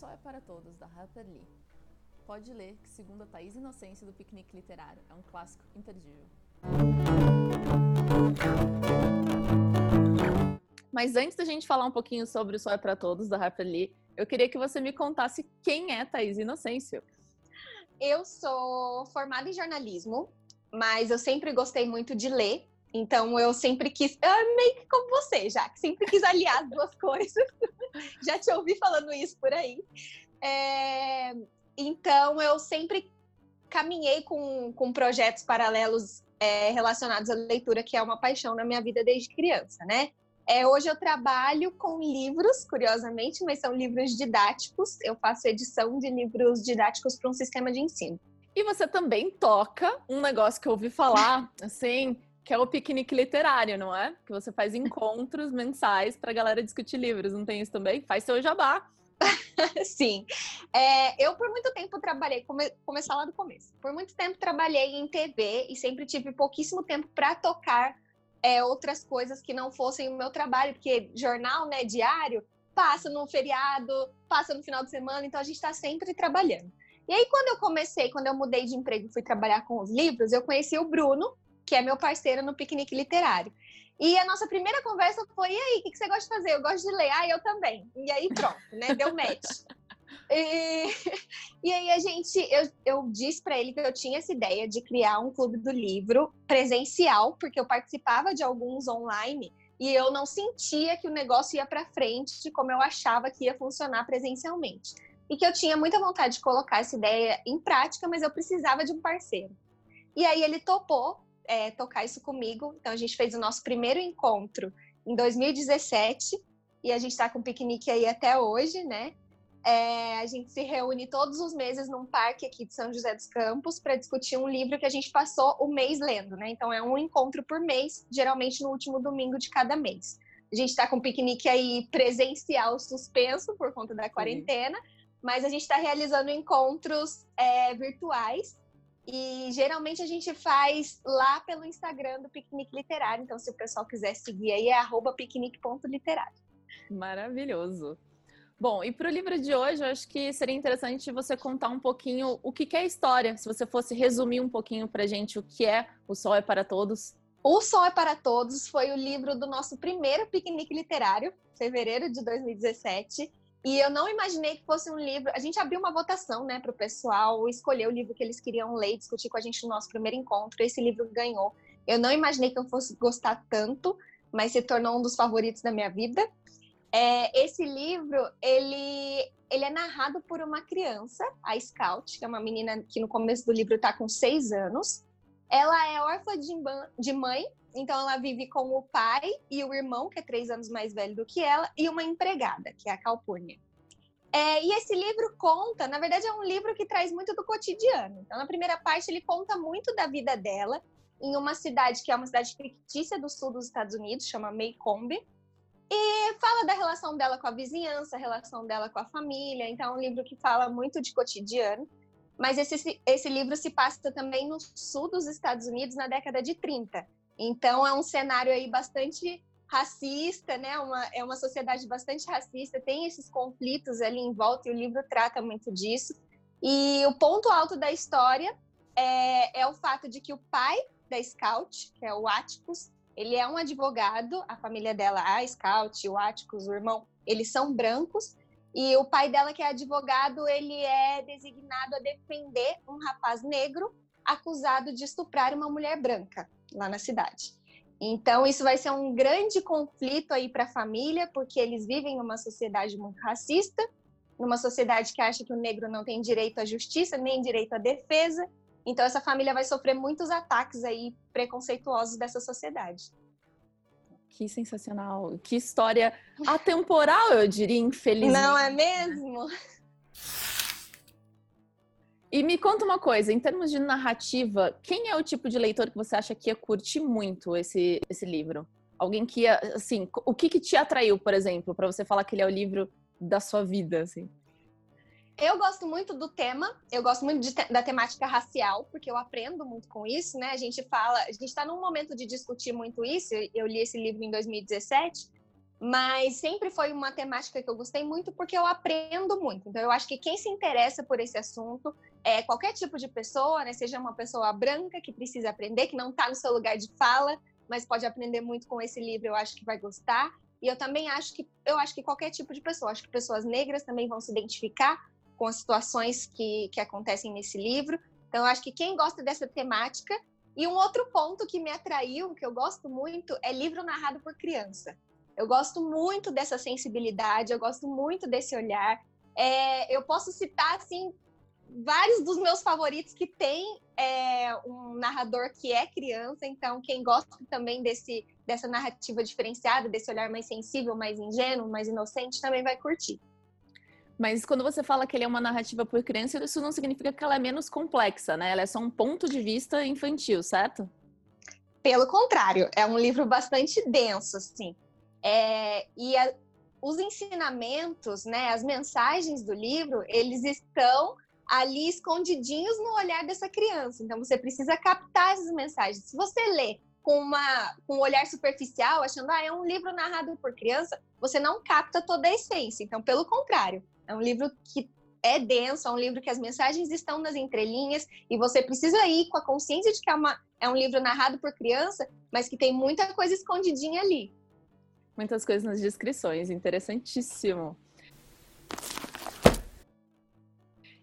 Só é para Todos, da Harper Lee. Pode ler que, segundo a Thaís Inocência do Piquenique Literário, é um clássico imperdível. Mas antes da gente falar um pouquinho sobre o Só é para Todos, da Harper Lee, eu queria que você me contasse quem é Thaís Inocêncio. Eu sou formada em jornalismo, mas eu sempre gostei muito de ler. Então eu sempre quis, eu meio que como você, já que sempre quis aliar as duas coisas. já te ouvi falando isso por aí. É, então eu sempre caminhei com, com projetos paralelos é, relacionados à leitura, que é uma paixão na minha vida desde criança, né? É, hoje eu trabalho com livros, curiosamente, mas são livros didáticos. Eu faço edição de livros didáticos para um sistema de ensino. E você também toca um negócio que eu ouvi falar, assim, que é o piquenique literário, não é? Que você faz encontros mensais para a galera discutir livros, não tem isso também? Faz seu jabá. Sim. É, eu, por muito tempo, trabalhei, come, começar lá do começo. Por muito tempo, trabalhei em TV e sempre tive pouquíssimo tempo para tocar é, outras coisas que não fossem o meu trabalho, porque jornal, né, diário, passa no feriado, passa no final de semana, então a gente está sempre trabalhando. E aí, quando eu comecei, quando eu mudei de emprego e fui trabalhar com os livros, eu conheci o Bruno, que é meu parceiro no Piquenique Literário. E a nossa primeira conversa foi: e aí, o que, você gosta de fazer? Eu gosto de ler. Ah, eu também. E aí, pronto, né? Deu match. E, e aí a gente, eu, eu disse para ele que eu tinha essa ideia de criar um clube do livro presencial, porque eu participava de alguns online e eu não sentia que o negócio ia para frente de como eu achava que ia funcionar presencialmente. E que eu tinha muita vontade de colocar essa ideia em prática, mas eu precisava de um parceiro. E aí ele topou é, tocar isso comigo. Então a gente fez o nosso primeiro encontro em 2017 e a gente está com piquenique aí até hoje, né? É, a gente se reúne todos os meses num parque aqui de São José dos Campos para discutir um livro que a gente passou o mês lendo, né? Então é um encontro por mês, geralmente no último domingo de cada mês. A gente está com um piquenique aí presencial suspenso por conta da quarentena, mas a gente está realizando encontros é, virtuais e geralmente a gente faz lá pelo Instagram do Piquenique Literário. Então, se o pessoal quiser seguir aí, é piquenique.literário. Maravilhoso. Bom, e para o livro de hoje, eu acho que seria interessante você contar um pouquinho o que é a história, se você fosse resumir um pouquinho para gente o que é O Sol é para Todos. O Sol é para Todos foi o livro do nosso primeiro piquenique literário, fevereiro de 2017. E eu não imaginei que fosse um livro. A gente abriu uma votação, né, para o pessoal escolher o livro que eles queriam ler e discutir com a gente no nosso primeiro encontro. Esse livro ganhou. Eu não imaginei que eu fosse gostar tanto, mas se tornou um dos favoritos da minha vida. É, esse livro, ele, ele é narrado por uma criança, a Scout, que é uma menina que no começo do livro está com seis anos. Ela é órfã de, mãe, então ela vive com o pai e o irmão, que é três anos mais velho do que ela, e uma empregada, que é a Calpurnia. É, e esse livro conta, na verdade, é um livro que traz muito do cotidiano. Então, na primeira parte, ele conta muito da vida dela em uma cidade que é uma cidade fictícia do sul dos Estados Unidos, chama Maycomb, e fala da relação dela com a vizinhança, a relação dela com a família. Então, é um livro que fala muito de cotidiano. Mas esse, esse livro se passa também no sul dos Estados Unidos na década de 30. Então, é um cenário aí bastante racista, né? Uma, é uma sociedade bastante racista, tem esses conflitos ali em volta e o livro trata muito disso. E o ponto alto da história é, é o fato de que o pai da Scout, que é o Atticus, ele é um advogado, a família dela, a Scout, o Atticus, o irmão, eles são brancos, e o pai dela, que é advogado, ele é designado a defender um rapaz negro acusado de estuprar uma mulher branca lá na cidade. Então, isso vai ser um grande conflito aí para a família, porque eles vivem numa sociedade muito racista, numa sociedade que acha que o negro não tem direito à justiça, nem direito à defesa, então essa família vai sofrer muitos ataques aí preconceituosos dessa sociedade. Que sensacional. Que história atemporal, eu diria, infelizmente. Não é mesmo? E me conta uma coisa, em termos de narrativa, quem é o tipo de leitor que você acha que ia curtir muito esse, esse livro? Alguém que ia, assim, o que, que te atraiu, por exemplo, para você falar que ele é o livro da sua vida, assim? Eu gosto muito do tema, eu gosto muito de, da temática racial, porque eu aprendo muito com isso, né? A gente fala, a gente está num momento de discutir muito isso. Eu li esse livro em 2017 mas sempre foi uma temática que eu gostei muito porque eu aprendo muito. Então, eu acho que quem se interessa por esse assunto é qualquer tipo de pessoa, né? Seja uma pessoa branca que precisa aprender, que não está no seu lugar de fala, mas pode aprender muito com esse livro, eu acho que vai gostar. E eu também acho que eu acho que qualquer tipo de pessoa, acho que pessoas negras também vão se identificar com as situações que, que acontecem nesse livro. Então, acho que quem gosta dessa temática. E um outro ponto que me atraiu, que eu gosto muito, é livro narrado por criança. Eu gosto muito dessa sensibilidade, eu gosto muito desse olhar. É, eu posso citar, assim, vários dos meus favoritos que tem é, um narrador que é criança, então quem gosta também desse, dessa narrativa diferenciada, desse olhar mais sensível, mais ingênuo, mais inocente, também vai curtir. Mas quando você fala que ele é uma narrativa por criança, isso não significa que ela é menos complexa, né? Ela é só um ponto de vista infantil, certo? Pelo contrário, é um livro bastante denso, assim. É, e a, os ensinamentos, né, as mensagens do livro, eles estão ali escondidinhos no olhar dessa criança. Então você precisa captar essas mensagens. Se você lê com, uma, com um olhar superficial, achando ah, é um livro narrado por criança, você não capta toda a essência. Então, pelo contrário, é um livro que é denso, é um livro que as mensagens estão nas entrelinhas e você precisa ir com a consciência de que é, uma, é um livro narrado por criança, mas que tem muita coisa escondidinha ali. Muitas coisas nas descrições, interessantíssimo.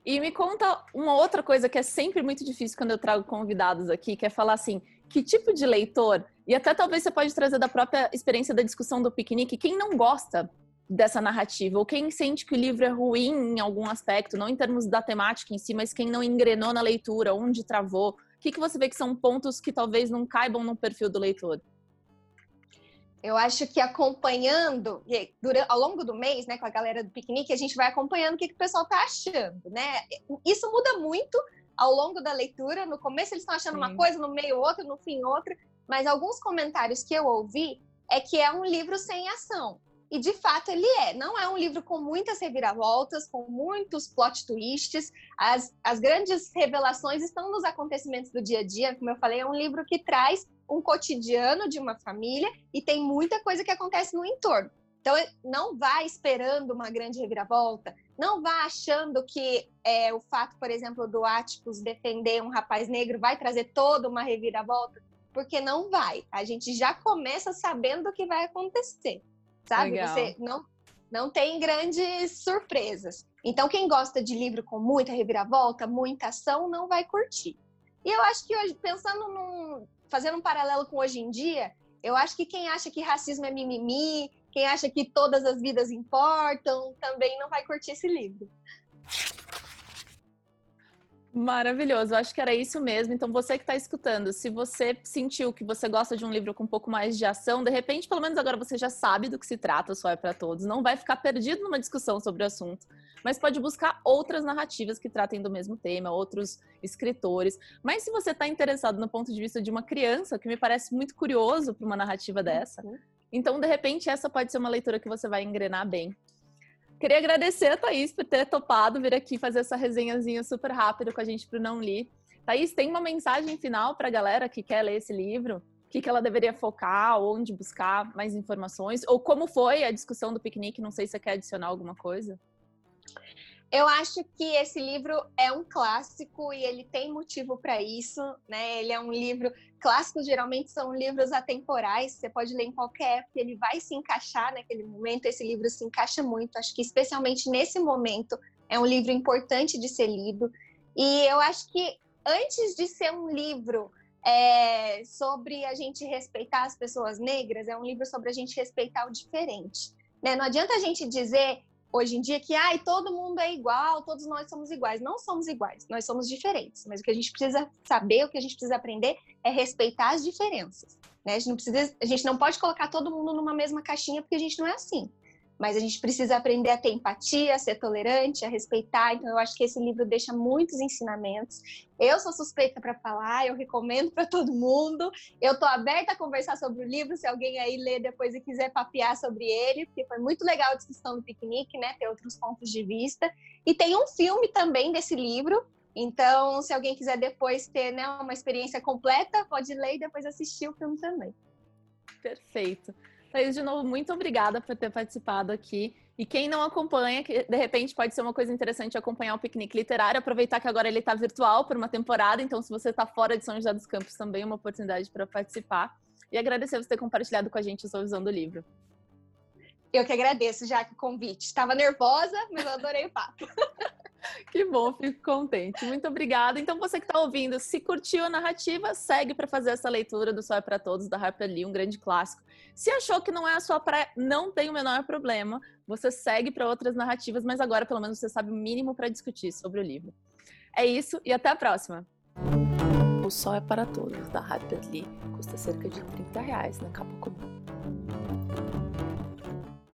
E me conta uma outra coisa que é sempre muito difícil quando eu trago convidados aqui, que é falar assim, que tipo de leitor, e até talvez você pode trazer da própria experiência da discussão do piquenique, quem não gosta dessa narrativa, ou quem sente que o livro é ruim em algum aspecto, não em termos da temática em si, mas quem não engrenou na leitura, onde travou, o que, que você vê que são pontos que talvez não caibam no perfil do leitor? Eu acho que acompanhando, durante, ao longo do mês, né, com a galera do piquenique, a gente vai acompanhando o que, que o pessoal está achando, né? Isso muda muito ao longo da leitura. No começo eles estão achando Sim. uma coisa, no meio outra, no fim outra. Mas alguns comentários que eu ouvi é que é um livro sem ação. E de fato ele é. Não é um livro com muitas reviravoltas, com muitos plot twists. As, as grandes revelações estão nos acontecimentos do dia a dia. Como eu falei, é um livro que traz um cotidiano de uma família e tem muita coisa que acontece no entorno. Então, não vá esperando uma grande reviravolta, não vá achando que é, o fato, por exemplo, do Atticus defender um rapaz negro vai trazer toda uma reviravolta, porque não vai. A gente já começa sabendo o que vai acontecer, sabe? Legal. Você não, não tem grandes surpresas. Então, quem gosta de livro com muita reviravolta, muita ação, não vai curtir. E eu acho que hoje, pensando num, fazendo um paralelo com hoje em dia, eu acho que quem acha que racismo é mimimi, quem acha que todas as vidas importam, também não vai curtir esse livro. Maravilhoso, eu acho que era isso mesmo. Então, você que está escutando, se você sentiu que você gosta de um livro com um pouco mais de ação, de repente, pelo menos agora você já sabe do que se trata, só é para todos. Não vai ficar perdido numa discussão sobre o assunto, mas pode buscar outras narrativas que tratem do mesmo tema, outros escritores. Mas se você está interessado no ponto de vista de uma criança, que me parece muito curioso para uma narrativa dessa, uhum. então, de repente, essa pode ser uma leitura que você vai engrenar bem. Queria agradecer a Thaís por ter topado vir aqui fazer essa resenhazinha super rápida com a gente para Não Li. Thaís, tem uma mensagem final para a galera que quer ler esse livro? O que, que ela deveria focar, onde buscar mais informações? Ou como foi a discussão do piquenique? Não sei se você quer adicionar alguma coisa. Eu acho que esse livro é um clássico e ele tem motivo para isso, né? Ele é um livro clássicos geralmente são livros atemporais, você pode ler em qualquer época, ele vai se encaixar naquele momento. Esse livro se encaixa muito, acho que especialmente nesse momento é um livro importante de ser lido. E eu acho que antes de ser um livro é, sobre a gente respeitar as pessoas negras, é um livro sobre a gente respeitar o diferente. Né? Não adianta a gente dizer hoje em dia que ai, todo mundo é igual, todos nós somos iguais. Não somos iguais, nós somos diferentes. Mas o que a gente precisa saber, o que a gente precisa aprender é respeitar as diferenças. Né? A, gente não precisa, a gente não pode colocar todo mundo numa mesma caixinha porque a gente não é assim mas a gente precisa aprender a ter empatia, a ser tolerante, a respeitar. Então, eu acho que esse livro deixa muitos ensinamentos. Eu sou suspeita para falar, eu recomendo para todo mundo. Eu estou aberta a conversar sobre o livro, se alguém aí ler depois e quiser papear sobre ele, porque foi muito legal a discussão do piquenique, né? Ter outros pontos de vista. E tem um filme também desse livro. Então, se alguém quiser depois ter né, uma experiência completa, pode ler e depois assistir o filme também. Perfeito. Thaís, de novo, muito obrigada por ter participado aqui. E quem não acompanha, que de repente pode ser uma coisa interessante acompanhar o piquenique literário, aproveitar que agora ele está virtual por uma temporada, então se você está fora de São José dos Campos, também é uma oportunidade para participar. E agradecer você ter compartilhado com a gente a sua visão do livro. Eu que agradeço, já que o convite. Estava nervosa, mas eu adorei o papo. Que bom, fico contente. Muito obrigada. Então, você que está ouvindo, se curtiu a narrativa, segue para fazer essa leitura do Sol é para Todos, da Harper Lee, um grande clássico. Se achou que não é a sua praia, não tem o menor problema. Você segue para outras narrativas, mas agora pelo menos você sabe o mínimo para discutir sobre o livro. É isso e até a próxima. O Sol é para Todos, da Harper Lee, custa cerca de 30 reais na capa comum.